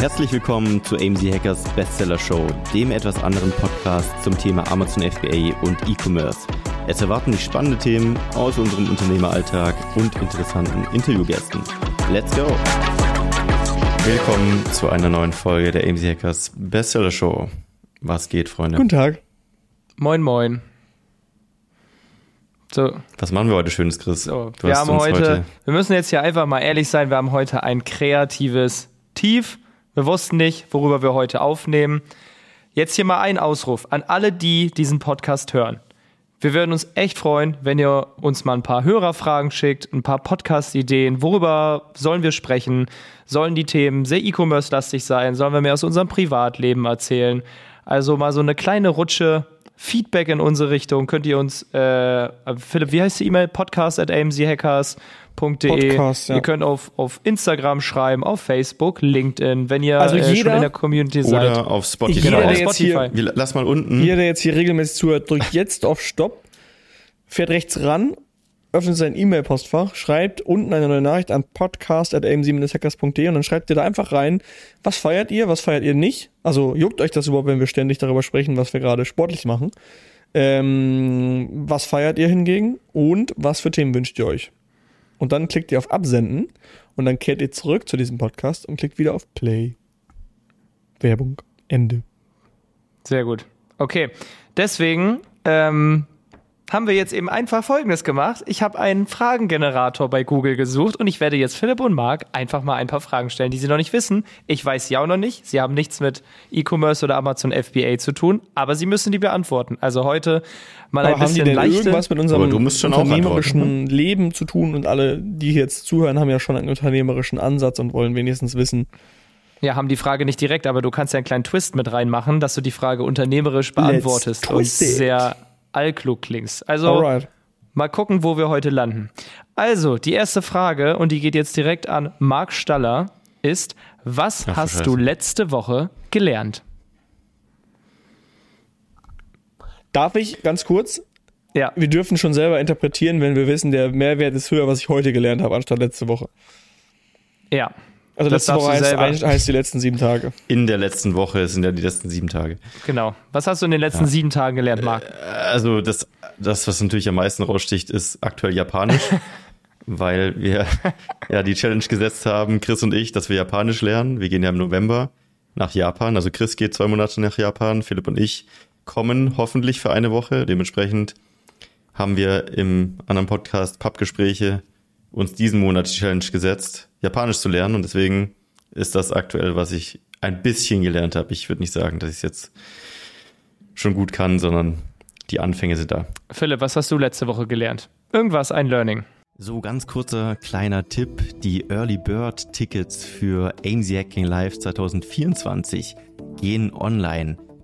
Herzlich willkommen zu AMZ Hackers Bestseller Show, dem etwas anderen Podcast zum Thema Amazon FBA und E-Commerce. Es erwarten dich spannende Themen aus unserem Unternehmeralltag und interessanten Interviewgästen. Let's go! Willkommen zu einer neuen Folge der AMZ Hackers Bestseller Show. Was geht, Freunde? Guten Tag. Moin, moin. So. Was machen wir heute Schönes, Chris? So, wir haben heute, heute, wir müssen jetzt hier einfach mal ehrlich sein, wir haben heute ein kreatives Tief. Wir wussten nicht, worüber wir heute aufnehmen. Jetzt hier mal ein Ausruf an alle, die diesen Podcast hören. Wir würden uns echt freuen, wenn ihr uns mal ein paar Hörerfragen schickt, ein paar Podcast-Ideen. Worüber sollen wir sprechen? Sollen die Themen sehr E-Commerce-lastig sein? Sollen wir mehr aus unserem Privatleben erzählen? Also mal so eine kleine Rutsche Feedback in unsere Richtung könnt ihr uns, äh, Philipp, wie heißt die E-Mail? Podcast at amchackers.de. Podcast, ja. Ihr könnt auf, auf Instagram schreiben, auf Facebook, LinkedIn, wenn ihr also jeder, äh, schon in der Community seid. Oder auf Spotify. Jeder, genau, auf Spotify. Hier, lass mal unten. Jeder, der jetzt hier regelmäßig zuhört, drückt jetzt auf Stopp, fährt rechts ran öffnet sein E-Mail-Postfach, schreibt unten eine neue Nachricht an podcast.am7-hackers.de und dann schreibt ihr da einfach rein, was feiert ihr, was feiert ihr nicht. Also juckt euch das überhaupt, wenn wir ständig darüber sprechen, was wir gerade sportlich machen. Ähm, was feiert ihr hingegen und was für Themen wünscht ihr euch? Und dann klickt ihr auf Absenden und dann kehrt ihr zurück zu diesem Podcast und klickt wieder auf Play. Werbung. Ende. Sehr gut. Okay. Deswegen ähm, haben wir jetzt eben einfach Folgendes gemacht. Ich habe einen Fragengenerator bei Google gesucht und ich werde jetzt Philipp und Marc einfach mal ein paar Fragen stellen, die sie noch nicht wissen. Ich weiß sie auch noch nicht. Sie haben nichts mit E-Commerce oder Amazon FBA zu tun, aber sie müssen die beantworten. Also heute mal aber ein bisschen haben die denn irgendwas mit unserem unternehmerischen Leben zu tun und alle, die jetzt zuhören, haben ja schon einen unternehmerischen Ansatz und wollen wenigstens wissen, ja, haben die Frage nicht direkt, aber du kannst ja einen kleinen Twist mit reinmachen, dass du die Frage unternehmerisch beantwortest und sehr allklug klingst. Also Alright. mal gucken, wo wir heute landen. Also, die erste Frage, und die geht jetzt direkt an Marc Staller, ist, was Ach, hast du letzte Woche gelernt? Darf ich ganz kurz? Ja. Wir dürfen schon selber interpretieren, wenn wir wissen, der Mehrwert ist höher, was ich heute gelernt habe, anstatt letzte Woche. Ja. Also das letzte Woche heißt, heißt, die letzten sieben Tage. In der letzten Woche sind ja die letzten sieben Tage. Genau. Was hast du in den letzten ja. sieben Tagen gelernt, Marc? Äh, also das, das, was natürlich am meisten raussticht, ist aktuell Japanisch. weil wir ja die Challenge gesetzt haben, Chris und ich, dass wir Japanisch lernen. Wir gehen ja im November nach Japan. Also Chris geht zwei Monate nach Japan, Philipp und ich kommen hoffentlich für eine Woche. Dementsprechend haben wir im anderen Podcast Pappgespräche uns diesen Monat die Challenge gesetzt, Japanisch zu lernen und deswegen ist das aktuell, was ich ein bisschen gelernt habe. Ich würde nicht sagen, dass ich es jetzt schon gut kann, sondern die Anfänge sind da. Philipp, was hast du letzte Woche gelernt? Irgendwas, ein Learning. So, ganz kurzer kleiner Tipp. Die Early Bird Tickets für AMZ Hacking Live 2024 gehen online.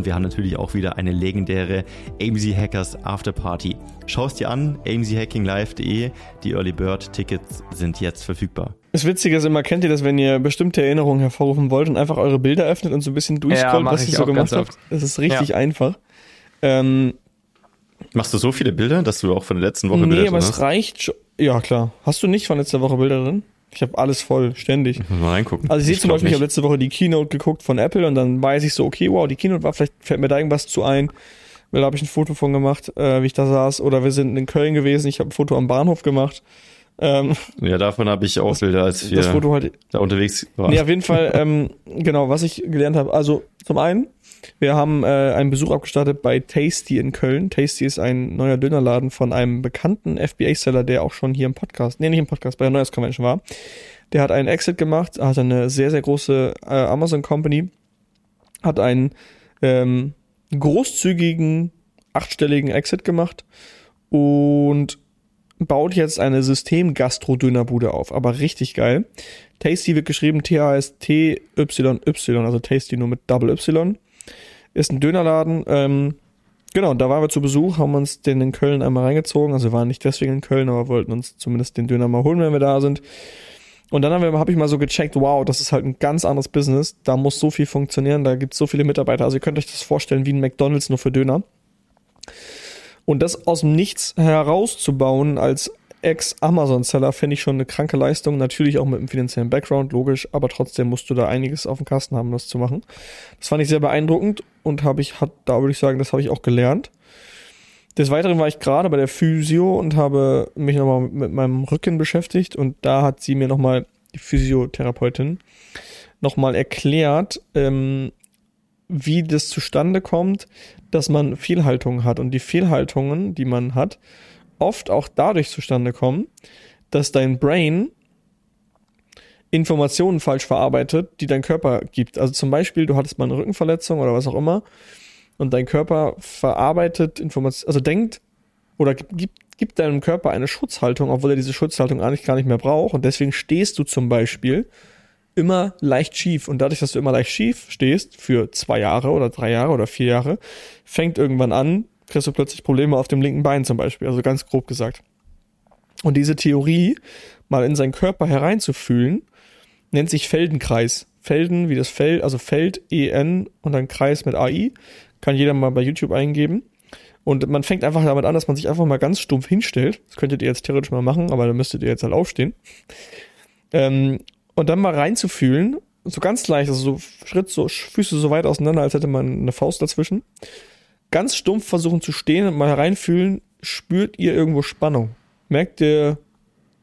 und wir haben natürlich auch wieder eine legendäre AMZ Hackers Afterparty. Schau es dir an, amzhackinglive.de. Die Early Bird Tickets sind jetzt verfügbar. Das Witzige ist immer, kennt ihr das, wenn ihr bestimmte Erinnerungen hervorrufen wollt und einfach eure Bilder öffnet und so ein bisschen durchscrollt, ja, was ihr so gemacht habt? Das ist richtig ja. einfach. Ähm, Machst du so viele Bilder, dass du auch von der letzten Woche nee, Bilder Nee, aber es reicht schon. Ja, klar. Hast du nicht von letzter Woche Bilder drin? Ich habe alles voll, ständig. Mal reingucken. Also ich, sehe zum Beispiel, nicht. ich habe letzte Woche die Keynote geguckt von Apple und dann weiß ich so, okay, wow, die Keynote war, vielleicht fällt mir da irgendwas zu ein. Weil da habe ich ein Foto von gemacht, äh, wie ich da saß. Oder wir sind in Köln gewesen, ich habe ein Foto am Bahnhof gemacht. Ähm, ja, davon habe ich auch Bilder, als wir das Foto halt, da unterwegs waren. Nee, auf jeden Fall, ähm, genau, was ich gelernt habe. Also zum einen, wir haben äh, einen Besuch abgestartet bei Tasty in Köln. Tasty ist ein neuer Dönerladen von einem bekannten FBA-Seller, der auch schon hier im Podcast, nee, nicht im Podcast, bei der Neues Convention war. Der hat einen Exit gemacht, hat eine sehr, sehr große äh, Amazon Company, hat einen ähm, großzügigen, achtstelligen Exit gemacht und baut jetzt eine System-Gastro-Dönerbude auf. Aber richtig geil. Tasty wird geschrieben T-A-S-T-Y-Y, also Tasty nur mit Double Y. Ist ein Dönerladen. Ähm, genau, da waren wir zu Besuch, haben uns den in Köln einmal reingezogen. Also wir waren nicht deswegen in Köln, aber wollten uns zumindest den Döner mal holen, wenn wir da sind. Und dann habe hab ich mal so gecheckt, wow, das ist halt ein ganz anderes Business. Da muss so viel funktionieren, da gibt es so viele Mitarbeiter. Also ihr könnt euch das vorstellen wie ein McDonalds nur für Döner. Und das aus dem Nichts herauszubauen als Ex-Amazon-Seller finde ich schon eine kranke Leistung. Natürlich auch mit einem finanziellen Background, logisch, aber trotzdem musst du da einiges auf dem Kasten haben, das zu machen. Das fand ich sehr beeindruckend und habe ich, hat, da würde ich sagen, das habe ich auch gelernt. Des Weiteren war ich gerade bei der Physio und habe mich nochmal mit meinem Rücken beschäftigt und da hat sie mir nochmal, die Physiotherapeutin, nochmal erklärt, ähm, wie das zustande kommt, dass man Fehlhaltungen hat. Und die Fehlhaltungen, die man hat, oft auch dadurch zustande kommen, dass dein Brain Informationen falsch verarbeitet, die dein Körper gibt. Also zum Beispiel, du hattest mal eine Rückenverletzung oder was auch immer und dein Körper verarbeitet Informationen, also denkt oder gibt, gibt deinem Körper eine Schutzhaltung, obwohl er diese Schutzhaltung eigentlich gar nicht mehr braucht und deswegen stehst du zum Beispiel immer leicht schief und dadurch, dass du immer leicht schief stehst für zwei Jahre oder drei Jahre oder vier Jahre, fängt irgendwann an, kriegst du plötzlich Probleme auf dem linken Bein zum Beispiel, also ganz grob gesagt. Und diese Theorie mal in seinen Körper hereinzufühlen, nennt sich Feldenkreis. Felden wie das Feld, also Feld, EN und dann Kreis mit AI. Kann jeder mal bei YouTube eingeben. Und man fängt einfach damit an, dass man sich einfach mal ganz stumpf hinstellt. Das könntet ihr jetzt theoretisch mal machen, aber dann müsstet ihr jetzt halt aufstehen. Ähm, und dann mal reinzufühlen, so ganz leicht, also so Schritt, so Füße so weit auseinander, als hätte man eine Faust dazwischen ganz stumpf versuchen zu stehen und mal hereinfühlen, spürt ihr irgendwo Spannung? Merkt ihr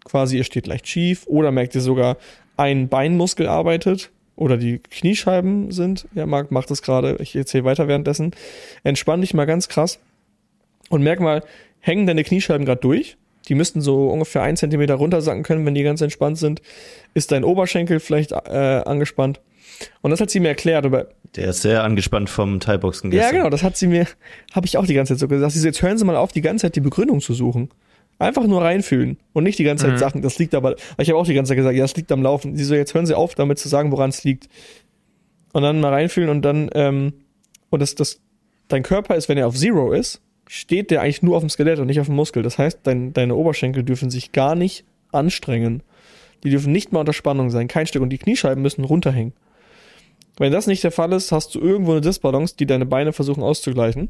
quasi, ihr steht leicht schief oder merkt ihr sogar, ein Beinmuskel arbeitet oder die Kniescheiben sind? Ja, Marc macht das gerade, ich erzähle weiter währenddessen. Entspann dich mal ganz krass und merk mal, hängen deine Kniescheiben gerade durch? Die müssten so ungefähr ein Zentimeter runtersacken können, wenn die ganz entspannt sind. Ist dein Oberschenkel vielleicht äh, angespannt? Und das hat sie mir erklärt. Aber der ist sehr angespannt vom Thai-Boxen gestern. Ja, genau, das hat sie mir, habe ich auch die ganze Zeit so gesagt. Sie so, jetzt hören Sie mal auf, die ganze Zeit die Begründung zu suchen. Einfach nur reinfühlen und nicht die ganze Zeit mhm. Sachen, das liegt aber, ich habe auch die ganze Zeit gesagt, ja, das liegt am Laufen. Sie so, jetzt hören Sie auf, damit zu sagen, woran es liegt. Und dann mal reinfühlen und dann, ähm, und das, das, dein Körper ist, wenn er auf Zero ist, steht der eigentlich nur auf dem Skelett und nicht auf dem Muskel. Das heißt, dein, deine Oberschenkel dürfen sich gar nicht anstrengen. Die dürfen nicht mal unter Spannung sein, kein Stück. Und die Kniescheiben müssen runterhängen. Wenn das nicht der Fall ist, hast du irgendwo eine Disbalance, die deine Beine versuchen auszugleichen.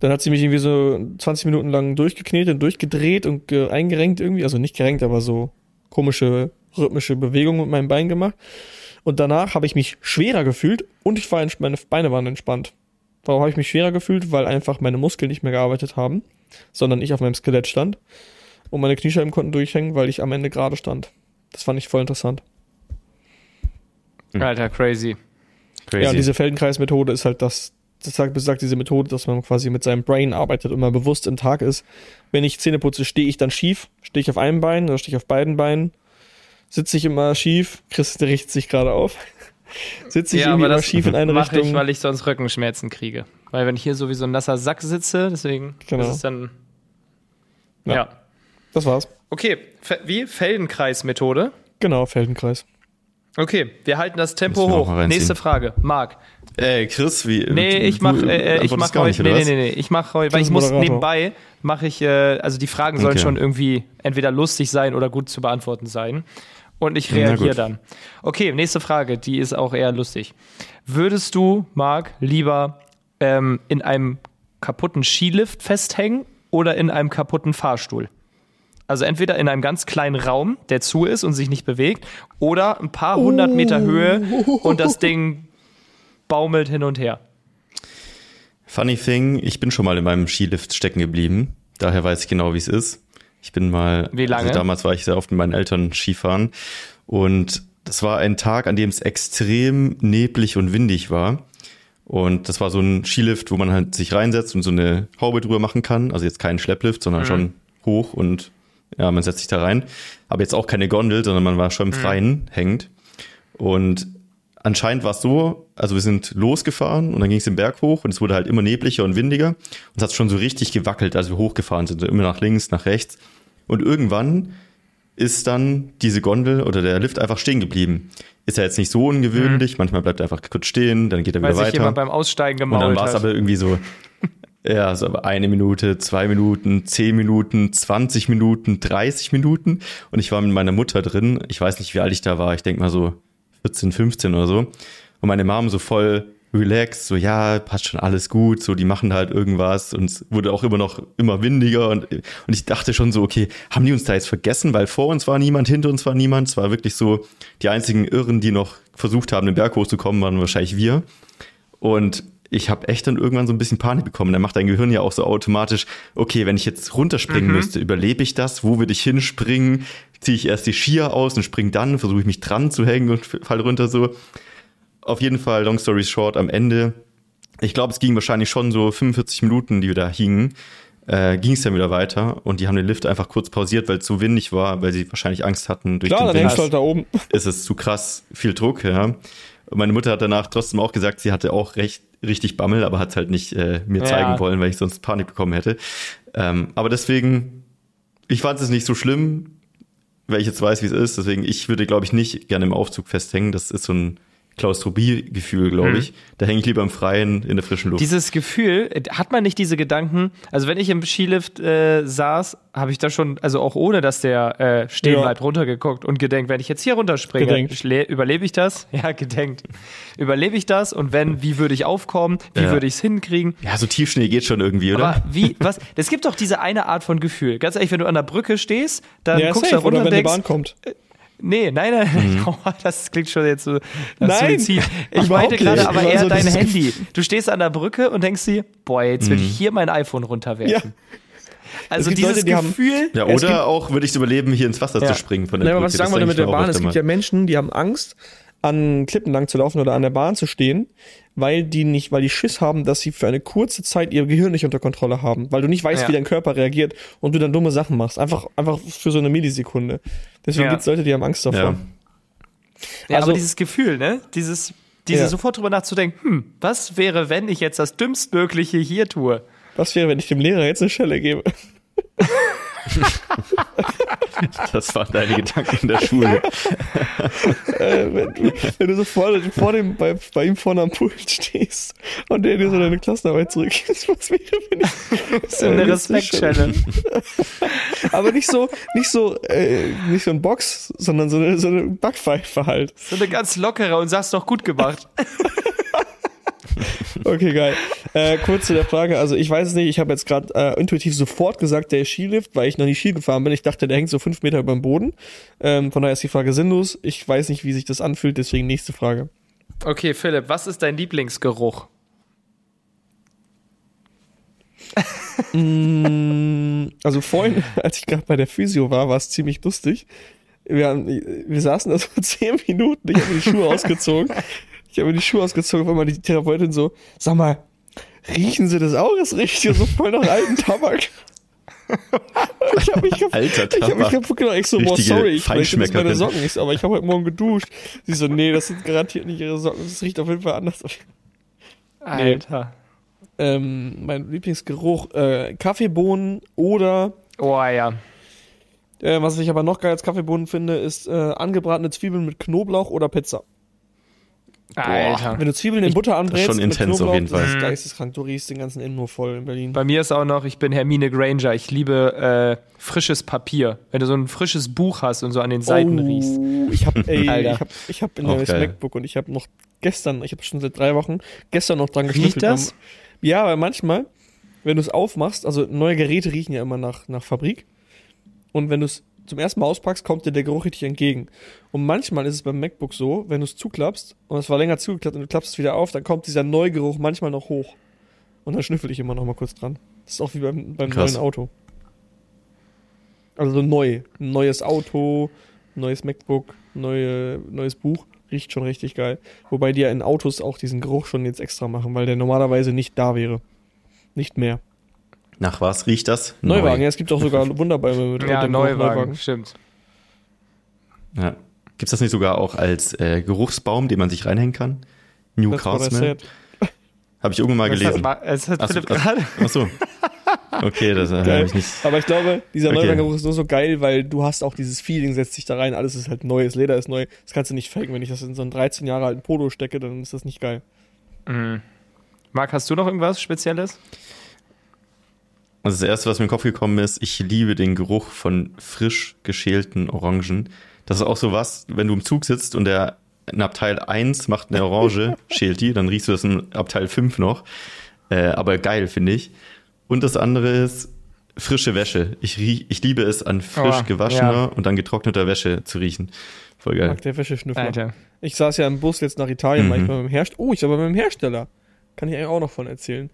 Dann hat sie mich irgendwie so 20 Minuten lang durchgeknetet und durchgedreht und eingerenkt irgendwie. Also nicht gerenkt, aber so komische rhythmische Bewegungen mit meinem Bein gemacht. Und danach habe ich mich schwerer gefühlt und ich war meine Beine waren entspannt. Warum habe ich mich schwerer gefühlt? Weil einfach meine Muskeln nicht mehr gearbeitet haben, sondern ich auf meinem Skelett stand. Und meine Kniescheiben konnten durchhängen, weil ich am Ende gerade stand. Das fand ich voll interessant. Mhm. Alter, crazy. crazy. Ja, und diese Feldenkreismethode ist halt das, das sagt, besagt diese Methode, dass man quasi mit seinem Brain arbeitet und mal bewusst im Tag ist. Wenn ich Zähne putze, stehe ich dann schief, stehe ich auf einem Bein oder stehe ich auf beiden Beinen, sitze ich immer schief, Chris richtet sich gerade auf. Sitze ich ja, irgendwie immer schief in eine mach Richtung. Ich, weil ich sonst Rückenschmerzen kriege. Weil wenn ich hier sowieso ein nasser Sack sitze, deswegen genau. ist es dann. Ja. ja. Das war's. Okay, wie? Feldenkreismethode? Genau, Feldenkreis. Okay, wir halten das Tempo hoch. Nächste Frage, Marc. Äh, Chris, wie? Nee, ich mach, äh, ich mach heute, nee, nee, nee, nee, ich mach heute, weil ich muss nebenbei, mache ich, äh, also die Fragen sollen okay. schon irgendwie entweder lustig sein oder gut zu beantworten sein. Und ich reagiere dann. Okay, nächste Frage, die ist auch eher lustig. Würdest du, Marc, lieber ähm, in einem kaputten Skilift festhängen oder in einem kaputten Fahrstuhl? Also entweder in einem ganz kleinen Raum, der zu ist und sich nicht bewegt, oder ein paar hundert Meter Höhe und das Ding baumelt hin und her. Funny thing, ich bin schon mal in meinem Skilift stecken geblieben. Daher weiß ich genau, wie es ist. Ich bin mal, wie lange? Also damals war ich sehr oft mit meinen Eltern Skifahren und das war ein Tag, an dem es extrem neblig und windig war. Und das war so ein Skilift, wo man halt sich reinsetzt und so eine Haube drüber machen kann. Also jetzt kein Schlepplift, sondern mhm. schon hoch und ja, man setzt sich da rein. Aber jetzt auch keine Gondel, sondern man war schon im mhm. Freien mhm. hängend. Und anscheinend war es so, also wir sind losgefahren und dann ging es den Berg hoch und es wurde halt immer nebliger und windiger. Und es hat schon so richtig gewackelt, als wir hochgefahren sind, immer nach links, nach rechts. Und irgendwann ist dann diese Gondel oder der Lift einfach stehen geblieben. Ist ja jetzt nicht so ungewöhnlich. Mhm. Manchmal bleibt er einfach kurz stehen, dann geht er Weil wieder sich weiter. jemand beim Aussteigen gemault Und dann war es aber irgendwie so, ja, so eine Minute, zwei Minuten, zehn Minuten, 20 Minuten, 30 Minuten. Und ich war mit meiner Mutter drin. Ich weiß nicht, wie alt ich da war. Ich denke mal so 14, 15 oder so. Und meine Mom so voll relaxed, so ja, passt schon alles gut, so die machen halt irgendwas und es wurde auch immer noch immer windiger und, und ich dachte schon so, okay, haben die uns da jetzt vergessen, weil vor uns war niemand, hinter uns war niemand, es war wirklich so, die einzigen Irren, die noch versucht haben, den Berg hochzukommen, waren wahrscheinlich wir. Und ich habe echt dann irgendwann so ein bisschen Panik bekommen. Dann macht dein Gehirn ja auch so automatisch, okay, wenn ich jetzt runterspringen Mhm. müsste, überlebe ich das? Wo würde ich hinspringen? Ziehe ich erst die Skier aus und spring dann? Versuche ich mich dran zu hängen und fall runter so? Auf jeden Fall, long story short, am Ende, ich glaube, es ging wahrscheinlich schon so 45 Minuten, die wir da hingen, äh, ging es dann wieder weiter und die haben den Lift einfach kurz pausiert, weil es zu windig war, weil sie wahrscheinlich Angst hatten durch Klar, dann den hängst Wind du halt da oben. ist es zu krass viel Druck, ja. Und meine Mutter hat danach trotzdem auch gesagt, sie hatte auch recht, richtig Bammel, aber hat halt nicht äh, mir Ja. zeigen wollen, weil ich sonst Panik bekommen hätte. Ähm, aber deswegen, ich fand es nicht so schlimm, weil ich jetzt weiß, wie es ist. Deswegen, ich würde, glaube ich, nicht gerne im Aufzug festhängen. Das ist so ein Klaustrophie-Gefühl, glaube Mhm. ich. Da hänge ich lieber im Freien in der frischen Luft. Dieses Gefühl, äh, hat man nicht diese Gedanken, also wenn ich im Skilift äh, saß, habe ich da schon, also auch ohne, dass der äh, stehen Ja. bleibt, runtergeguckt und gedenkt, wenn ich jetzt hier runterspringe, überlebe ich das? Ja, gedenkt. Überlebe ich das? Und wenn, wie würde ich aufkommen? Wie Ja. würde ich es hinkriegen? ja, so Tiefschnee geht schon irgendwie, oder? Aber wie, was? Es gibt doch diese eine Art von Gefühl. Ganz ehrlich, wenn du an der Brücke stehst, dann Ja, guckst safe, du da runter oder und wenn die denkst, Bahn kommt. Nee, nein, nein, oh, das klingt schon jetzt so Nein, Suizid. Ich meinte gerade nicht. aber eher so dein Handy. Du stehst an der Brücke und denkst dir, boah, jetzt will Mhm. ich hier mein iPhone runterwerfen. Ja. Also dieses Leute, die haben- Gefühl, ja, oder auch würde ich es überleben, hier ins Wasser Ja. zu springen von der Nein, aber Brücke. was ich sagen wollte mit der Bahn, es gibt ja Menschen, die haben Angst, an Klippen lang zu laufen oder an der Bahn zu stehen, weil die nicht, weil die Schiss haben, dass sie für eine kurze Zeit ihr Gehirn nicht unter Kontrolle haben, weil du nicht weißt, Ja. wie dein Körper reagiert und du dann dumme Sachen machst. Einfach, einfach für so eine Millisekunde. Deswegen Ja. gibt's Leute, die haben Angst davor. Ja. ja, also- aber dieses Gefühl, ne? Dieses, diese Ja. sofort drüber nachzudenken, hm, was wäre, wenn ich jetzt das Dümmstmögliche hier tue? Was wäre, wenn ich dem Lehrer jetzt eine Schelle gebe? Das waren deine Gedanken in der Schule. äh, wenn, du, wenn du so vor, vor dem, bei, bei ihm vorne am Pult stehst und der dir so deine Klassenarbeit zurückgibt, was wäre, wenn ich So eine Respektschelle. Aber nicht so, nicht so, äh, nicht so ein Box, sondern so eine, so eine Backpfeife halt. So eine ganz lockere und sagst doch gut gemacht. Okay, geil. Äh, kurz zu der Frage, also ich weiß es nicht, ich habe jetzt gerade äh, intuitiv sofort gesagt, der Skilift, weil ich noch nie Ski gefahren bin. Ich dachte, der hängt so fünf Meter über dem Boden. Ähm, von daher ist die Frage sinnlos. Ich weiß nicht, wie sich das anfühlt, deswegen nächste Frage. Okay, Philipp, was ist dein Lieblingsgeruch? Also vorhin, als ich gerade bei der Physio war, war es ziemlich lustig. Wir, haben, wir saßen da so zehn Minuten, ich habe die Schuhe ausgezogen. Ich habe mir die Schuhe ausgezogen, weil mal die Therapeutin so, sag mal, riechen Sie das auch? Es riecht hier so voll nach alten Tabak. Ich habe mich, gef- Alter ich hab mich Tabak. kaputt gedacht. Ich so, boah, sorry, ich sind das meine. Socken. Ich so, aber ich habe heute Morgen geduscht. Sie so, nee, das sind garantiert nicht Ihre Socken. Das riecht auf jeden Fall anders. Alter. Ähm, mein Lieblingsgeruch, äh, Kaffeebohnen oder Oh ja. Äh, was ich aber noch geil als Kaffeebohnen finde, ist äh, angebratene Zwiebeln mit Knoblauch oder Pizza. Alter. Wenn du Zwiebeln in Butter anbrätst, schon intens auf Knoblauch, jeden Fall. das ist Mhm. geisteskrank. Du riechst den ganzen Innen nur voll in Berlin. Bei mir ist auch noch, ich bin Hermine Granger. Ich liebe äh, frisches Papier. Wenn du so ein frisches Buch hast und so an den Seiten riechst. Ich hab, ey, Alter. ich hab, ich hab ein neues. MacBook und ich habe noch gestern, ich habe schon seit drei Wochen, gestern noch dran Riecht geschnüffelt. das? Ja, weil manchmal, wenn du es aufmachst, also neue Geräte riechen ja immer nach, nach Fabrik. Und wenn du es zum ersten Mal auspackst, kommt dir der Geruch richtig entgegen. Und manchmal ist es beim MacBook so, wenn du es zuklappst und es war länger zugeklappt und du klappst es wieder auf, dann kommt dieser Neugeruch manchmal noch hoch. Und dann schnüffel ich immer noch mal kurz dran. Das ist auch wie beim, beim Krass. neuen Auto. Also so neu. Neues Auto, neues MacBook, neue, neues Buch. Riecht schon richtig geil. Wobei die ja in Autos auch diesen Geruch schon jetzt extra machen, weil der normalerweise nicht da wäre. Nicht mehr. Nach was riecht das? Neuwagen, Neu. ja, es gibt auch sogar Wunderbäume mit Ja, Geruch Neuwagen, stimmt. Ja. Gibt es das nicht sogar auch als äh, Geruchsbaum, den man sich reinhängen kann? New Craftsman? Habe ich irgendwann mal Das gelesen. hat, das hat so, Philipp ach- gerade. Ach so. okay, das habe ich nicht. Aber ich glaube, dieser okay. Neuwagengeruch ist nur so geil, weil du hast auch dieses Feeling, setzt sich da rein, alles ist halt neues, Leder ist neu. Das kannst du nicht faken. Wenn ich das in so einen 13 Jahre alten Polo stecke, dann ist das nicht geil. Mhm. Marc, hast du noch irgendwas Spezielles? Also das erste, was mir in den Kopf gekommen ist, ich liebe den Geruch von frisch geschälten Orangen. Das ist auch so was, wenn du im Zug sitzt und der in Abteil 1 macht eine Orange, schält die, dann riechst du das in Abteil 5 noch. Äh, aber geil, finde ich. Und das andere ist frische Wäsche. Ich, riech, ich liebe es, an frisch oh, gewaschener ja. und an getrockneter Wäsche zu riechen. Voll geil. Mag der Wäscheschnüffler. Alter. Ich saß ja im Bus jetzt nach Italien, mhm. manchmal mit dem Hersteller. Oh, ich war beim Hersteller. Kann ich eigentlich auch noch von erzählen.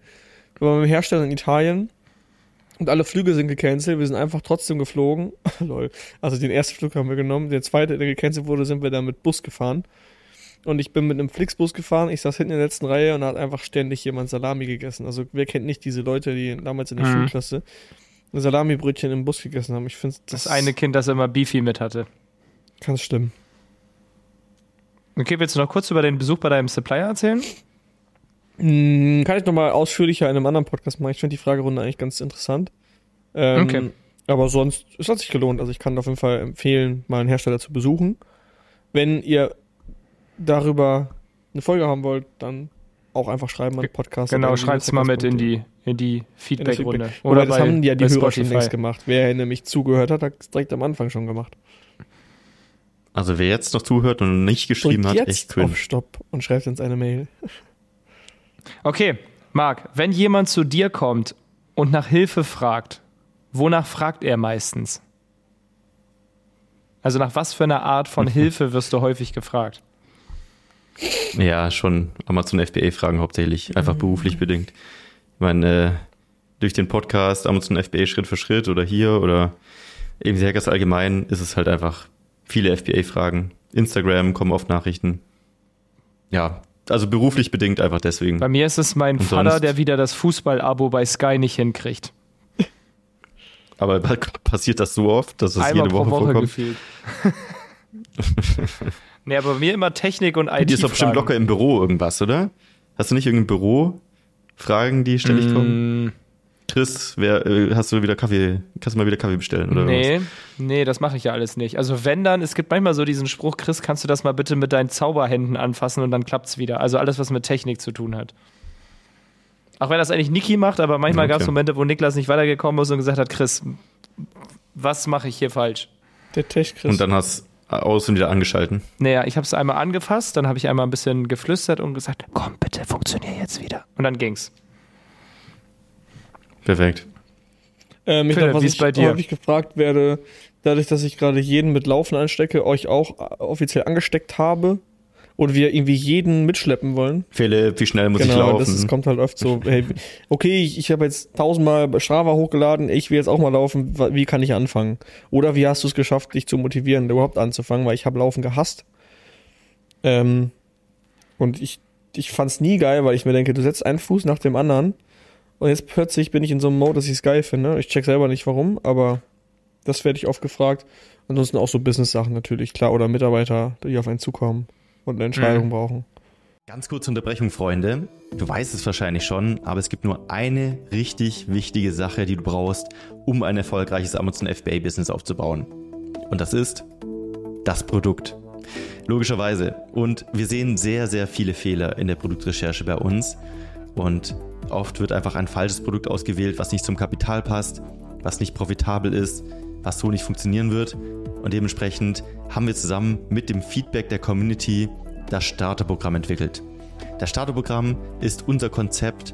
Ich war beim Hersteller in Italien und alle Flüge sind gecancelt. Wir sind einfach trotzdem geflogen. Lol. Also den ersten Flug haben wir genommen. Der zweite, der gecancelt wurde, sind wir dann mit Bus gefahren. Und ich bin mit einem Flixbus gefahren. Ich saß hinten in der letzten Reihe und hat einfach ständig jemand Salami gegessen. Also wer kennt nicht diese Leute, die damals in der mhm. Schulklasse Salami-Brötchen im Bus gegessen haben? Ich finde das, das eine Kind, das immer Beefy mit hatte. Kann stimmen. Okay, willst du noch kurz über den Besuch bei deinem Supplier erzählen? Hm, kann ich nochmal ausführlicher in einem anderen Podcast machen. Ich finde die Fragerunde eigentlich ganz interessant. Ähm, okay. Aber sonst, es hat sich gelohnt. Also ich kann auf jeden Fall empfehlen, mal einen Hersteller zu besuchen. Wenn ihr darüber eine Folge haben wollt, dann auch einfach schreiben an Podcast. Genau, schreibt es mal mit in die, in die Feedback-Runde. Feedback. Oder, Oder das haben ja die Hörer schon längst gemacht. Wer nämlich zugehört hat, hat es direkt am Anfang schon gemacht. Also wer jetzt noch zuhört und nicht geschrieben und hat, echt cringe. auf Stopp und schreibt uns eine Mail. Okay, Marc, wenn jemand zu dir kommt und nach Hilfe fragt, wonach fragt er meistens? Also nach was für einer Art von Hilfe wirst du häufig gefragt? Ja, schon Amazon FBA fragen hauptsächlich, einfach mhm. beruflich bedingt. Ich meine, äh, durch den Podcast Amazon FBA Schritt für Schritt oder hier oder eben die Hackers allgemein ist es halt einfach viele FBA-Fragen. Instagram kommen oft Nachrichten. Ja, also beruflich bedingt einfach deswegen. Bei mir ist es mein Und Vater, der wieder das Fußball-Abo bei Sky nicht hinkriegt. Aber passiert das so oft, dass es Einmal jede Woche, Woche vorkommt? Gefühlt. Nee, aber bei mir immer Technik und IT. Die ist doch bestimmt locker im Büro irgendwas, oder? Hast du nicht irgendein Büro? Fragen, die ständig mm. kommen? Chris, wer, äh, hast du wieder Kaffee, kannst du mal wieder Kaffee bestellen, oder Nee, was? nee, das mache ich ja alles nicht. Also wenn dann, es gibt manchmal so diesen Spruch, Chris, kannst du das mal bitte mit deinen Zauberhänden anfassen und dann klappt's wieder. Also alles, was mit Technik zu tun hat. Auch wenn das eigentlich Niki macht, aber manchmal okay. gab es Momente, wo Niklas nicht weitergekommen ist und gesagt hat, Chris, was mache ich hier falsch? Der Tech-Chris. Und dann hast, aus und wieder angeschalten? Naja, ich habe es einmal angefasst, dann habe ich einmal ein bisschen geflüstert und gesagt, komm bitte, funktionier jetzt wieder. Und dann ging's. Perfekt. Ähm, ich glaube, was ich bei dir? häufig gefragt werde, dadurch, dass ich gerade jeden mit Laufen anstecke, euch auch offiziell angesteckt habe, und wir irgendwie jeden mitschleppen wollen. Philipp, wie schnell muss genau, ich laufen? Das ist, kommt halt oft so, hey, okay, ich, ich habe jetzt tausendmal Strava hochgeladen, ich will jetzt auch mal laufen, wie kann ich anfangen? Oder wie hast du es geschafft, dich zu motivieren, überhaupt anzufangen, weil ich habe Laufen gehasst. Ähm, und ich, ich fand es nie geil, weil ich mir denke, du setzt einen Fuß nach dem anderen und jetzt plötzlich bin ich in so einem Mode, dass ich es geil finde. Ich check selber nicht warum, aber das werde ich oft gefragt. Ansonsten auch so Business-Sachen natürlich, klar, oder Mitarbeiter, die auf einen zukommen und eine Entscheidung mhm. brauchen. Ganz kurze Unterbrechung, Freunde. Du weißt es wahrscheinlich schon, aber es gibt nur eine richtig wichtige Sache, die du brauchst, um ein erfolgreiches Amazon FBA-Business aufzubauen. Und das ist das Produkt. Logischerweise. Und wir sehen sehr, sehr viele Fehler in der Produktrecherche bei uns. Und oft wird einfach ein falsches Produkt ausgewählt, was nicht zum Kapital passt, was nicht profitabel ist, was so nicht funktionieren wird. Und dementsprechend haben wir zusammen mit dem Feedback der Community das Starterprogramm entwickelt. Das Starterprogramm ist unser Konzept,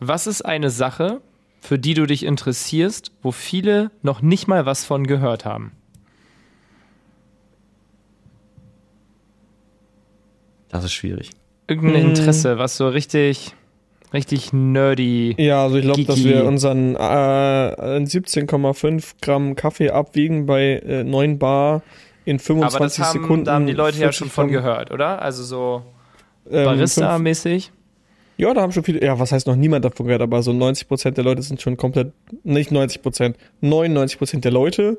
Was ist eine Sache, für die du dich interessierst, wo viele noch nicht mal was von gehört haben? Das ist schwierig. Irgendein hm. Interesse, was so richtig, richtig nerdy. Ja, also ich glaube, dass wir unseren äh, 17,5 Gramm Kaffee abwiegen bei äh, 9 Bar in 25 Aber das haben, Sekunden. Da haben die Leute ja schon von gehört, oder? Also so ähm, Barista-mäßig. Ja, da haben schon viele, ja, was heißt noch niemand davon gehört, aber so 90% der Leute sind schon komplett, nicht 90%, 99% der Leute.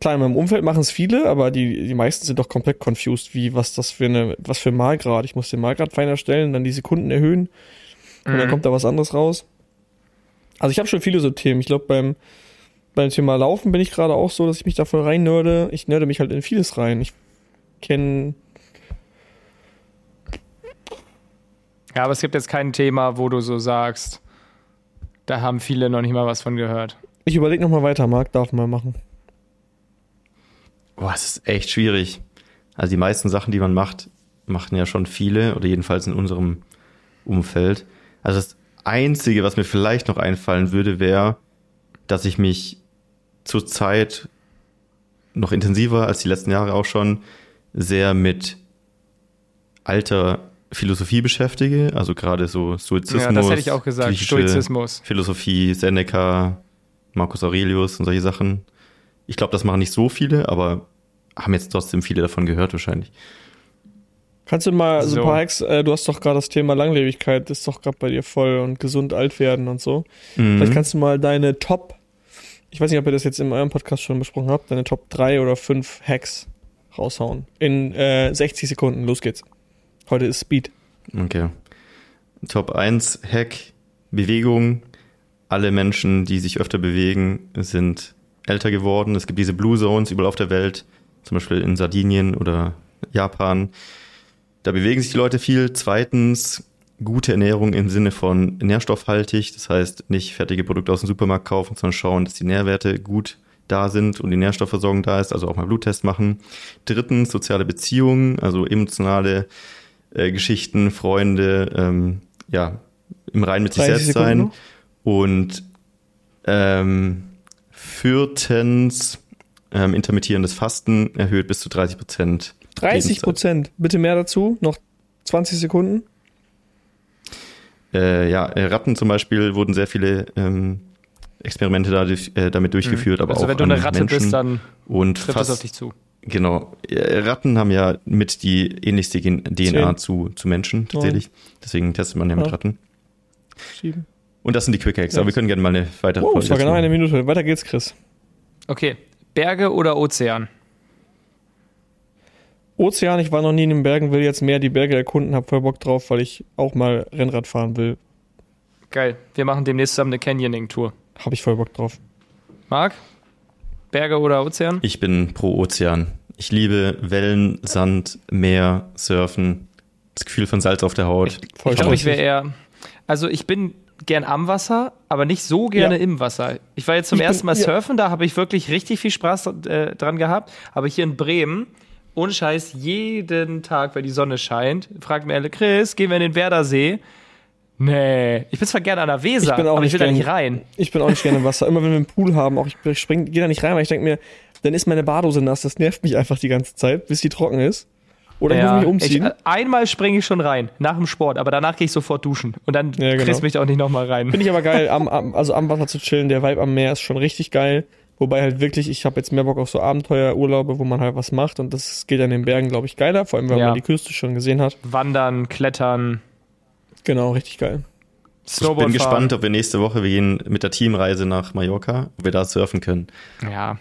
Klar, in meinem Umfeld machen es viele, aber die, die meisten sind doch komplett confused, wie, was das für eine, was für ein Malgrad. Ich muss den Malgrad feiner stellen, dann die Sekunden erhöhen und mhm. dann kommt da was anderes raus. Also ich habe schon viele so Themen. Ich glaube, beim, beim Thema Laufen bin ich gerade auch so, dass ich mich da voll rein nörde. Ich nörde mich halt in vieles rein. Ich kenne Ja, aber es gibt jetzt kein Thema, wo du so sagst, da haben viele noch nicht mal was von gehört. Ich überlege nochmal weiter, Marc, darf mal machen. Boah, es ist echt schwierig. Also die meisten Sachen, die man macht, machen ja schon viele oder jedenfalls in unserem Umfeld. Also das Einzige, was mir vielleicht noch einfallen würde, wäre, dass ich mich zurzeit noch intensiver als die letzten Jahre auch schon sehr mit alter Philosophie beschäftige, also gerade so Stoizismus. Ja, das hätte ich auch gesagt, Stoizismus. Philosophie, Seneca, Marcus Aurelius und solche Sachen. Ich glaube, das machen nicht so viele, aber haben jetzt trotzdem viele davon gehört wahrscheinlich. Kannst du mal so, so ein paar Hacks, äh, du hast doch gerade das Thema Langlebigkeit, ist doch gerade bei dir voll und gesund alt werden und so. Mhm. Vielleicht kannst du mal deine Top, ich weiß nicht, ob ihr das jetzt in eurem Podcast schon besprochen habt, deine Top 3 oder 5 Hacks raushauen. In äh, 60 Sekunden, los geht's. Heute ist Speed. Okay. Top 1 Hack, Bewegung. Alle Menschen, die sich öfter bewegen, sind älter geworden. Es gibt diese Blue Zones überall auf der Welt, zum Beispiel in Sardinien oder Japan. Da bewegen sich die Leute viel. Zweitens, gute Ernährung im Sinne von nährstoffhaltig. Das heißt, nicht fertige Produkte aus dem Supermarkt kaufen, sondern schauen, dass die Nährwerte gut da sind und die Nährstoffversorgung da ist, also auch mal Bluttest machen. Drittens, soziale Beziehungen, also emotionale äh, Geschichten, Freunde, ähm, ja, im Rein mit sich selbst sein. Noch? Und ähm, viertens, ähm, intermittierendes Fasten erhöht bis zu 30 Prozent. 30 Prozent, bitte mehr dazu, noch 20 Sekunden. Äh, ja, äh, Ratten zum Beispiel wurden sehr viele ähm, Experimente dadurch, äh, damit durchgeführt, aber also auch wenn du eine Ratte Menschen bist, dann und trifft fast, das auf dich zu. Genau. Ratten haben ja mit die ähnlichste DNA zu, zu Menschen tatsächlich. Deswegen testet man ja mit Ratten. Schieben. Und das sind die Quick Hacks. Ja. Aber wir können gerne mal eine weitere oh, Das war genau eine Minute. Weiter geht's, Chris. Okay. Berge oder Ozean? Ozean, ich war noch nie in den Bergen, will jetzt mehr die Berge erkunden, hab voll Bock drauf, weil ich auch mal Rennrad fahren will. Geil. Wir machen demnächst zusammen eine Canyoning-Tour. Hab ich voll Bock drauf. Marc? Berge oder Ozean? Ich bin pro Ozean. Ich liebe Wellen, Sand, Meer, Surfen, das Gefühl von Salz auf der Haut. Ich, ich glaube, ich wäre eher. Also ich bin gern am Wasser, aber nicht so gerne ja. im Wasser. Ich war jetzt zum ich ersten Mal bin, surfen, ja. da habe ich wirklich richtig viel Spaß äh, dran gehabt. Aber hier in Bremen, ohne Scheiß, jeden Tag, wenn die Sonne scheint, fragt mir alle, Chris, gehen wir in den Werdersee? Nee, ich bin zwar gerne an der Weser, ich bin auch aber ich will gern, da nicht rein. Ich bin auch nicht gerne im Wasser. Immer wenn wir einen Pool haben, auch ich spring, gehe da nicht rein, weil ich denke mir, dann ist meine Badose nass, das nervt mich einfach die ganze Zeit, bis sie trocken ist. Oder ja, ich muss mich umziehen. Ich, einmal springe ich schon rein, nach dem Sport, aber danach gehe ich sofort duschen. Und dann ja, genau. kriegst mich auch nicht nochmal rein. Finde ich aber geil, am, am, also am Wasser zu chillen, der Vibe am Meer ist schon richtig geil. Wobei halt wirklich, ich habe jetzt mehr Bock auf so Abenteuerurlaube, wo man halt was macht und das geht an den Bergen, glaube ich, geiler, vor allem wenn ja. man die Küste schon gesehen hat. Wandern, Klettern. Genau, richtig geil. Snowboard ich bin fahren. gespannt, ob wir nächste Woche, wir gehen mit der Teamreise nach Mallorca, ob wir da surfen können. Ja.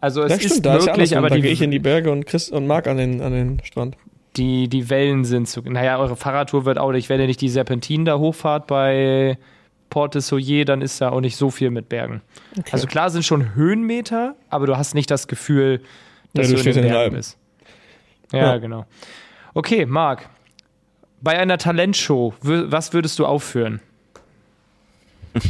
Also es ja, stimmt, ist möglich, ist aber da gehe ich in die Berge und Chris und Marc an den, an den Strand. Die, die Wellen sind zu. Naja, eure Fahrradtour wird auch nicht, wenn ihr nicht die Serpentinen da hochfahrt bei Porte Soyer, dann ist da auch nicht so viel mit Bergen. Okay. Also klar sind schon Höhenmeter, aber du hast nicht das Gefühl, dass ja, du, du in den Bergen bist. Ja, ja, genau. Okay, Marc, bei einer Talentshow, was würdest du aufführen?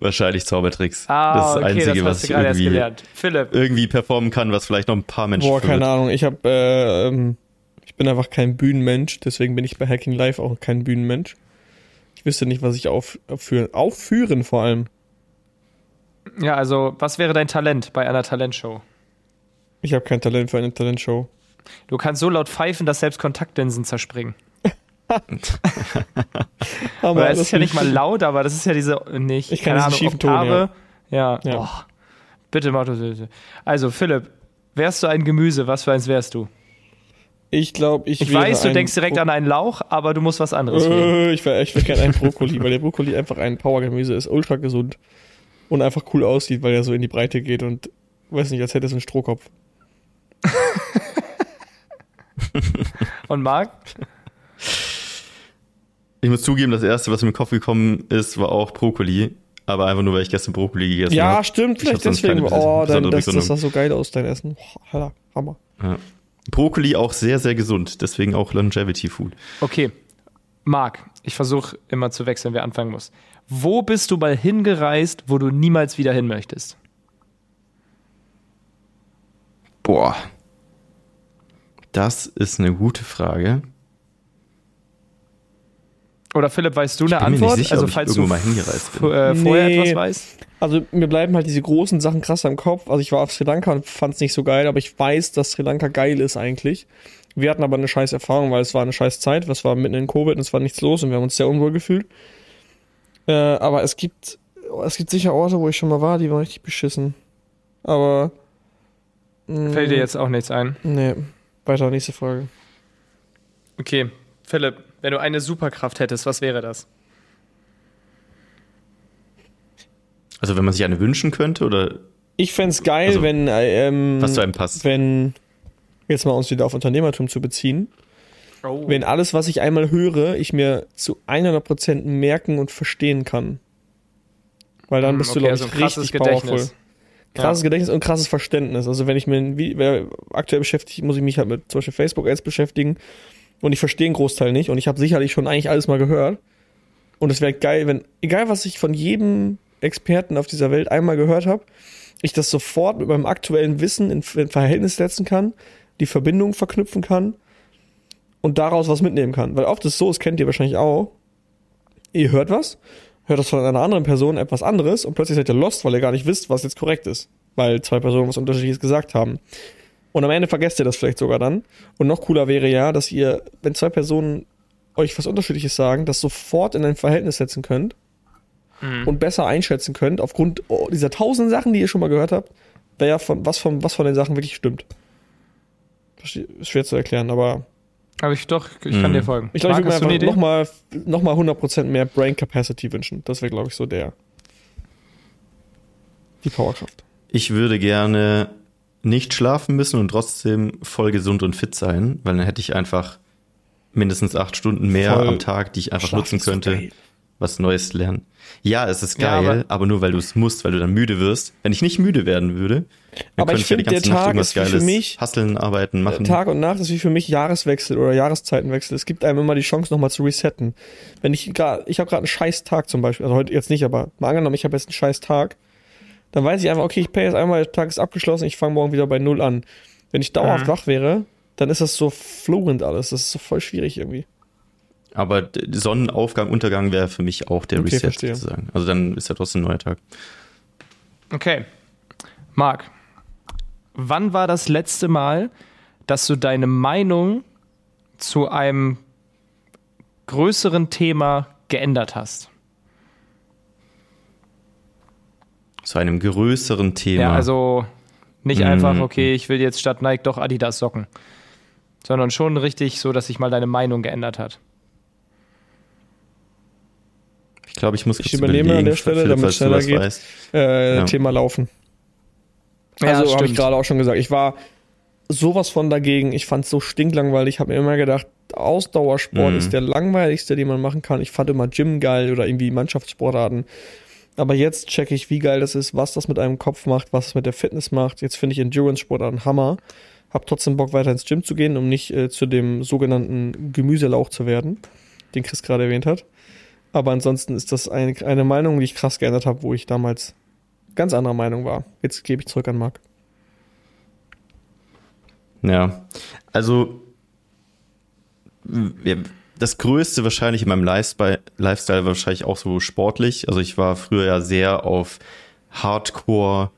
Wahrscheinlich Zaubertricks. Ah, das ist das okay, Einzige, das was hast ich du gerade erst irgendwie, gelernt. Philipp, irgendwie performen kann, was vielleicht noch ein paar Menschen Boah, keine. Ahnung. Ich habe, äh, ähm, ich bin einfach kein Bühnenmensch, deswegen bin ich bei Hacking Live auch kein Bühnenmensch. Ich wüsste nicht, was ich auf, aufführen, aufführen vor allem. ja, also, was wäre dein Talent bei einer Talentshow? Ich habe kein Talent für eine Talentshow. Du kannst so laut pfeifen, dass selbst Kontaktlinsen zerspringen. Aber es ist ja nicht mal laut, aber das ist ja diese, nicht, Ich kann keine Ahnung, schiefen Ton, Oktave. Ja, Ja. Boah. bitte mach das. Also, Philipp, wärst du ein Gemüse, was für eins wärst du? Ich glaube, ich Ich weiß, du denkst direkt Bro- an einen Lauch, aber du musst was anderes. Äh, ich wäre ich wär gerne ein Brokkoli, weil der Brokkoli einfach ein Powergemüse ist, ultra gesund und einfach cool aussieht, weil er so in die Breite geht und weiß nicht, als hätte es einen Strohkopf. Und Marc? Ich muss zugeben, das erste, was mir in den Kopf gekommen ist, war auch Brokkoli. Aber einfach nur, weil ich gestern Brokkoli gegessen Ja, habe. stimmt, Ich hab vielleicht deswegen. Oh, dann, das, das sah so geil aus, dein Essen. Boah, Hammer. Ja. Brokkoli auch sehr, sehr gesund. Deswegen auch Longevity Food. Okay. Marc, ich versuche immer zu wechseln, wer anfangen muss. Wo bist du mal hingereist, wo du niemals wieder hin möchtest? Boah. Das ist eine gute Frage. Oder Philipp, weißt du eine bin mir nicht Antwort? sicher, also ob ich falls du irgendwo mal hingereist f- bin. äh, vorher Nee. etwas weißt? Also mir bleiben halt diese großen Sachen krass im Kopf. Also ich war auf Sri Lanka und fand es nicht so geil, aber ich weiß, dass Sri Lanka geil ist eigentlich. Wir hatten aber eine scheiß Erfahrung, weil es war eine scheiß Zeit. Es war mitten in Covid und es war nichts los und wir haben uns sehr unwohl gefühlt. Äh, aber es gibt, es gibt sicher Orte, wo ich schon mal war, die waren richtig beschissen. Aber mh, Fällt dir jetzt auch nichts ein? Nee, weiter nächste Frage. Okay, Philipp, wenn du eine Superkraft hättest, was wäre das? Also wenn man sich eine wünschen könnte oder Ich fänd's geil, Also, wenn äh, ähm, was zu einem passt. wenn jetzt mal uns wieder auf Unternehmertum zu beziehen. Oh. wenn alles, was ich einmal höre, ich mir zu 100% merken und verstehen kann. Weil dann Hm, bist du, okay, glaube also ich, richtig powerful. Gedächtnis. Krasses Gedächtnis und krasses Verständnis. Also wenn ich mir, wer aktuell beschäftigt, muss ich mich halt mit zum Beispiel Facebook-Ads beschäftigen und ich verstehe einen Großteil nicht und ich habe sicherlich schon eigentlich alles mal gehört. Und es wäre geil, wenn, egal was ich von jedem Experten auf dieser Welt einmal gehört habe, ich das sofort mit meinem aktuellen Wissen in, in Verhältnis setzen kann, die Verbindung verknüpfen kann und daraus was mitnehmen kann. Weil oft ist es so, das kennt ihr wahrscheinlich auch, ihr hört was, hört das von einer anderen Person etwas anderes und plötzlich seid ihr lost, weil ihr gar nicht wisst, was jetzt korrekt ist. Weil zwei Personen was Unterschiedliches gesagt haben. Und am Ende vergesst ihr das vielleicht sogar dann. Und noch cooler wäre ja, dass ihr, wenn zwei Personen euch was Unterschiedliches sagen, das sofort in ein Verhältnis setzen könnt Mhm. und besser einschätzen könnt, aufgrund dieser tausend Sachen, die ihr schon mal gehört habt, wer von, was, von, was von den Sachen wirklich stimmt. Verste- Ist schwer zu erklären, aber Aber ich doch, ich kann Mhm. dir folgen. ich glaube, ich würde mir nochmal noch mal 100% mehr Brain Capacity wünschen. Das wäre, glaube ich, so der. Die Powerkraft. Ich würde gerne nicht schlafen müssen und trotzdem voll gesund und fit sein, weil dann hätte ich einfach mindestens acht Stunden mehr Voll am Tag, die ich einfach nutzen so könnte, geil. Was Neues lernen. Ja, es ist Ja, geil, aber- aber, nur weil du es musst, weil du dann müde wirst. Wenn ich nicht müde werden würde, dann Aber ich ja die find, der Tag irgendwas ist wie für Geiles mich- hasseln, arbeiten, machen. Tag und Nacht ist wie für mich Jahreswechsel oder Jahreszeitenwechsel. Es gibt einem immer die Chance, nochmal zu resetten. Wenn ich gerade, ich habe gerade einen scheiß Tag zum Beispiel, also heute jetzt nicht, aber mal angenommen, ich habe jetzt einen scheiß Tag, dann weiß ich einfach, okay, ich pay jetzt einmal, der Tag ist abgeschlossen, ich fange morgen wieder bei Null an. Wenn ich dauerhaft Mhm. wach wäre, dann ist das so fluent alles. Das ist so voll schwierig irgendwie. Aber Sonnenaufgang, Untergang wäre für mich auch der Okay, Reset verstehe. sozusagen. Also dann ist ja trotzdem ein neuer Tag. Okay. Marc, wann war das letzte Mal, dass du deine Meinung zu einem größeren Thema geändert hast? Zu einem größeren Thema. Ja, also nicht Mhm. einfach, okay, ich will jetzt statt Nike doch Adidas Socken, sondern schon richtig so, dass sich mal deine Meinung geändert hat. Ich glaube, ich muss Ich kurz übernehme überlegen, an der Stelle, Philipp, damit es schneller geht. Äh, Ja. Thema Laufen. Ja, Also habe ich gerade auch schon gesagt. Ich war sowas von dagegen. Ich fand es so stinklangweilig. Ich habe mir immer gedacht, Ausdauersport Mhm. ist der langweiligste, den man machen kann. Ich fand immer Gym geil oder irgendwie Mannschaftssportarten. Aber jetzt checke ich, wie geil das ist, was das mit einem Kopf macht, was es mit der Fitness macht. Jetzt finde ich Endurance-Sportarten Hammer. Hab trotzdem Bock, weiter ins Gym zu gehen, um nicht äh, zu dem sogenannten Gemüselauch zu werden, den Chris gerade erwähnt hat. Aber ansonsten ist das eine, eine Meinung, die ich krass geändert habe, wo ich damals ganz anderer Meinung war. Jetzt gebe ich zurück an Marc. Ja, also das Größte wahrscheinlich in meinem Lifestyle, Lifestyle wahrscheinlich auch so sportlich. Also ich war früher ja sehr auf Hardcore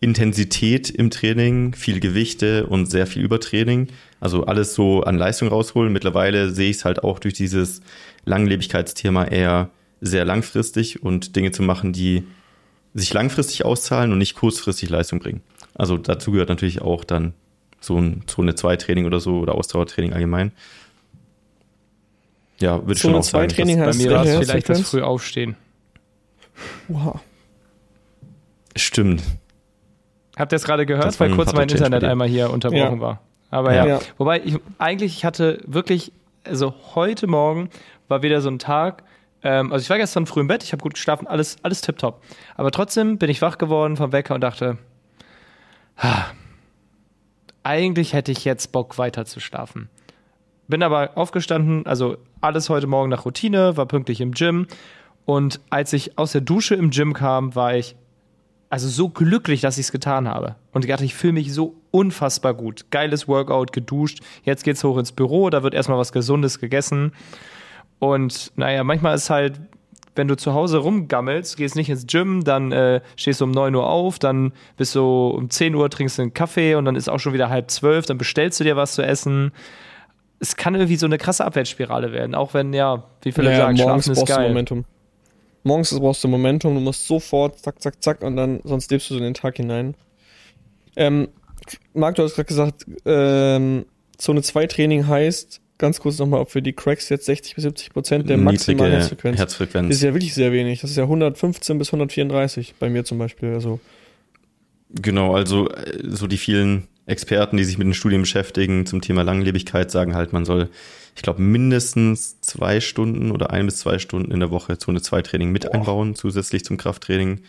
Intensität im Training, viel Gewichte und sehr viel Übertraining. Also alles so an Leistung rausholen. Mittlerweile sehe ich es halt auch durch dieses Langlebigkeitsthema eher sehr langfristig und Dinge zu machen, die sich langfristig auszahlen und nicht kurzfristig Leistung bringen. Also dazu gehört natürlich auch dann so ein Zone 2 Training oder so oder Ausdauertraining allgemein. Ja, würde schon auch sagen. Training bei mir war es vielleicht das früh aufstehen. Wow. Stimmt. Habt ihr es gerade gehört, weil kurz mein Internet einmal hier unterbrochen ja. war. Aber ja. ja. Wobei, ich, eigentlich, ich hatte wirklich, also heute Morgen war wieder so ein Tag, ähm, also ich war gestern früh im Bett, ich habe gut geschlafen, alles, alles tipptopp. Aber trotzdem bin ich wach geworden vom Wecker und dachte, ah, eigentlich hätte ich jetzt Bock weiter zu schlafen. Bin aber aufgestanden, also alles heute Morgen nach Routine, war pünktlich im Gym. Und als ich aus der Dusche im Gym kam, war ich also so glücklich, dass ich es getan habe. Und ich dachte, ich fühle mich so unfassbar gut. Geiles Workout, geduscht. Jetzt geht's hoch ins Büro, da wird erstmal was Gesundes gegessen. Und naja, manchmal ist halt, wenn du zu Hause rumgammelst, gehst nicht ins Gym, dann äh, stehst du um 9 Uhr auf, dann bist du um 10 Uhr, trinkst du einen Kaffee und dann ist auch schon wieder halb zwölf, dann bestellst du dir was zu essen. Es kann irgendwie so eine krasse Abwärtsspirale werden, auch wenn, ja, wie viele ja, sagen, Schlafen ist geil. Momentum. Morgens brauchst du Momentum, du musst sofort zack, zack, zack und dann, sonst lebst du so in den Tag hinein. Ähm, Marc, du hast gerade gesagt, ähm, Zone 2 Training heißt, ganz kurz nochmal, ob für die Cracks jetzt 60 bis 70 Prozent der maximalen Herzfrequenz. Herzfrequenz. Das ist ja wirklich sehr wenig. Das ist ja 115 bis 134 bei mir zum Beispiel. Also. Genau, also äh, so die vielen Experten, die sich mit den Studien beschäftigen zum Thema Langlebigkeit, sagen halt, man soll, ich glaube, mindestens zwei Stunden oder ein bis zwei Stunden in der Woche Zone 2 Training mit Boah. einbauen, zusätzlich zum Krafttraining.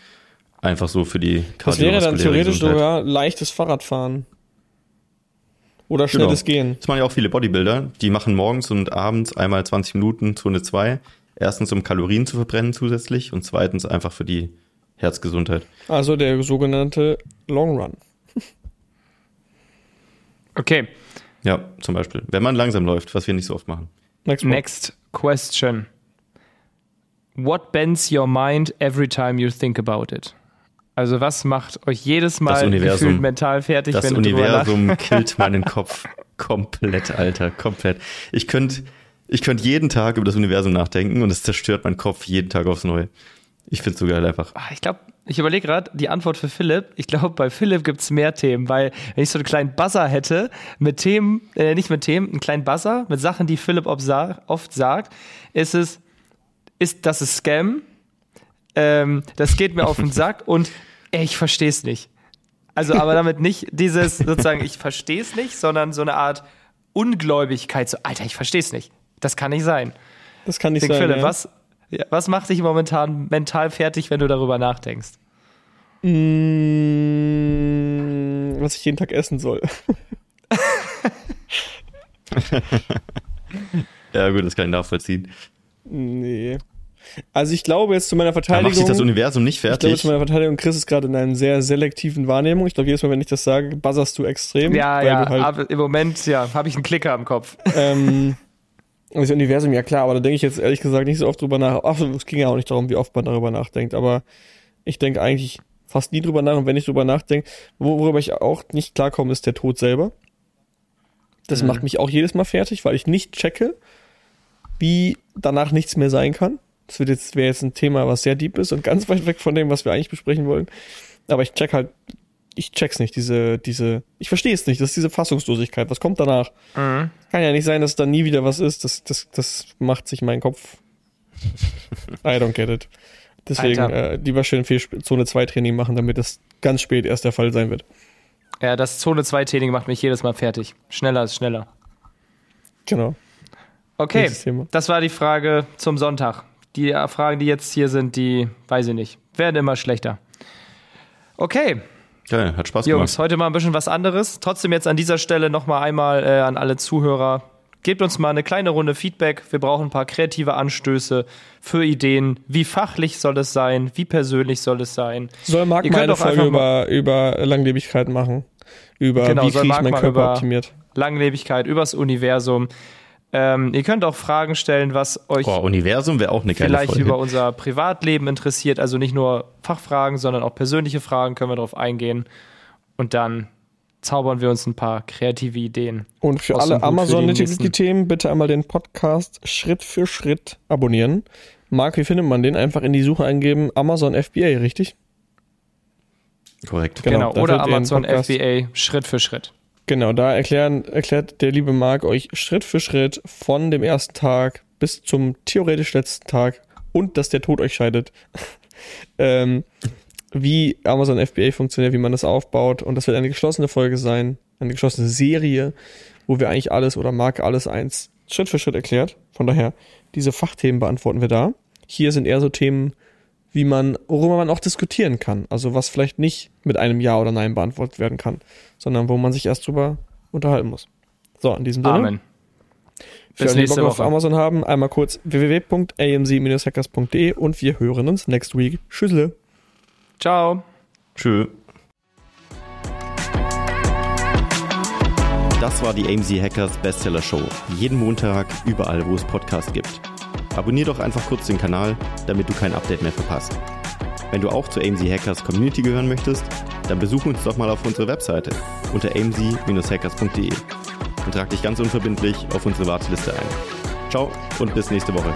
Einfach so für die Das wäre dann theoretisch Gesundheit. sogar leichtes Fahrradfahren. Oder genau. schnelles genau. Gehen. Das machen ja auch viele Bodybuilder. Die machen morgens und abends einmal 20 Minuten Zone 2. Erstens, um Kalorien zu verbrennen zusätzlich und zweitens einfach für die Herzgesundheit. Also der sogenannte Long Run. okay. Ja, zum Beispiel. Wenn man langsam läuft, was wir nicht so oft machen. Next, Next question. What bends your mind every time you think about it? Also was macht euch jedes Mal gefühlt mental fertig, das wenn Universum du killt meinen Kopf komplett, Alter, komplett. Ich könnte ich könnte jeden Tag über das Universum nachdenken und es zerstört meinen Kopf jeden Tag aufs Neue. Ich finde es so geil einfach. Ah, ich glaube, ich überlege gerade die Antwort für Philipp. Ich glaube, bei Philipp gibt es mehr Themen, weil wenn ich so einen kleinen Buzzer hätte mit Themen, äh, nicht mit Themen, einen kleinen Buzzer mit Sachen, die Philipp oft sagt, ist es, ist das ist Scam, ähm, das geht mir auf den Sack und ey, ich verstehe es nicht. Also, aber damit nicht dieses sozusagen, ich verstehe es nicht, sondern so eine Art Ungläubigkeit. So, Alter, ich verstehe es nicht. Das kann nicht sein. Das kann nicht Denk, sein. Philipp, ja. was, was macht dich momentan mental fertig, wenn du darüber nachdenkst? Mmh, was ich jeden Tag essen soll. ja, gut, das kann ich nachvollziehen. Nee. Also ich glaube jetzt zu meiner Verteidigung. Da macht sich das Universum nicht fertig. Ich glaube zu meiner Verteidigung, Chris ist gerade in einer sehr selektiven Wahrnehmung. Ich glaube, jedes Mal, wenn ich das sage, buzzerst du extrem. Ja, ja, halt aber im Moment, ja, habe ich einen Klicker im Kopf. Ähm, das Universum, ja klar, aber da denke ich jetzt ehrlich gesagt nicht so oft drüber nach. Ach, es ging ja auch nicht darum, wie oft man darüber nachdenkt, aber ich denke eigentlich fast nie drüber nach und wenn ich drüber nachdenke, worüber ich auch nicht klarkomme, ist der Tod selber. Das mhm. macht mich auch jedes Mal fertig, weil ich nicht checke, wie danach nichts mehr sein kann. Das wird jetzt, wäre jetzt ein Thema, was sehr deep ist und ganz weit weg von dem, was wir eigentlich besprechen wollen. Aber ich check halt, ich check's nicht, diese, diese, ich verstehe es nicht, das ist diese Fassungslosigkeit. Was kommt danach? Mhm. Kann ja nicht sein, dass da nie wieder was ist. Das, das, das macht sich mein Kopf. I don't get it. Deswegen äh, lieber schön viel Zone 2 Training machen, damit das ganz spät erst der Fall sein wird. Ja, das Zone 2 Training macht mich jedes Mal fertig. Schneller ist schneller. Genau. Okay, das war die Frage zum Sonntag. Die Fragen, die jetzt hier sind, die weiß ich nicht. Werden immer schlechter. Okay. Geil, hat Spaß Jungs, gemacht. heute mal ein bisschen was anderes. Trotzdem jetzt an dieser Stelle nochmal einmal äh, an alle Zuhörer. gebt uns mal eine kleine Runde Feedback. Wir brauchen ein paar kreative Anstöße für Ideen. Wie fachlich soll es sein? Wie persönlich soll es sein? Soll Marc mal eine Folge über, über Langlebigkeit machen? Über genau, wie kriege ich meinen Körper optimiert? Langlebigkeit, übers Universum. Ähm, ihr könnt auch Fragen stellen, was euch Boah, Universum wäre auch eine geile vielleicht Folge. über unser Privatleben interessiert. Also nicht nur Fachfragen, sondern auch persönliche Fragen können wir darauf eingehen. Und dann zaubern wir uns ein paar kreative Ideen. Und für alle Amazon Nitty-Themen bitte einmal den Podcast Schritt für Schritt abonnieren. Marc, wie findet man den? Einfach in die Suche eingeben Amazon FBA, richtig? Korrekt. Genau, genau. oder Amazon FBA Schritt für Schritt. Genau, da erklären, erklärt der liebe Marc euch Schritt für Schritt von dem ersten Tag bis zum theoretisch letzten Tag und dass der Tod euch scheidet. ähm, wie Amazon FBA funktioniert, wie man das aufbaut. Und das wird eine geschlossene Folge sein, eine geschlossene Serie, wo wir eigentlich alles oder Marc alles eins Schritt für Schritt erklärt. Von daher, diese Fachthemen beantworten wir da. Hier sind eher so Themen, wie man, worüber man auch diskutieren kann. Also was vielleicht nicht mit einem Ja oder Nein beantwortet werden kann, sondern wo man sich erst drüber unterhalten muss. So, in diesem Sinne. Amen. Für Bis alle, die Bock auf Amazon haben, einmal kurz www.amc-hackers.de und wir hören uns next week. Tschüssle. Ciao. Tschö. Das war die AMZ Hackers Bestseller Show. Jeden Montag, überall, wo es Podcasts gibt. Abonnier doch einfach kurz den Kanal, damit du kein Update mehr verpasst. Wenn du auch zur AMZ Hackers Community gehören möchtest, dann besuch uns doch mal auf unserer Webseite unter amz-hackers.de und trag dich ganz unverbindlich auf unsere Warteliste ein. Ciao und bis nächste Woche.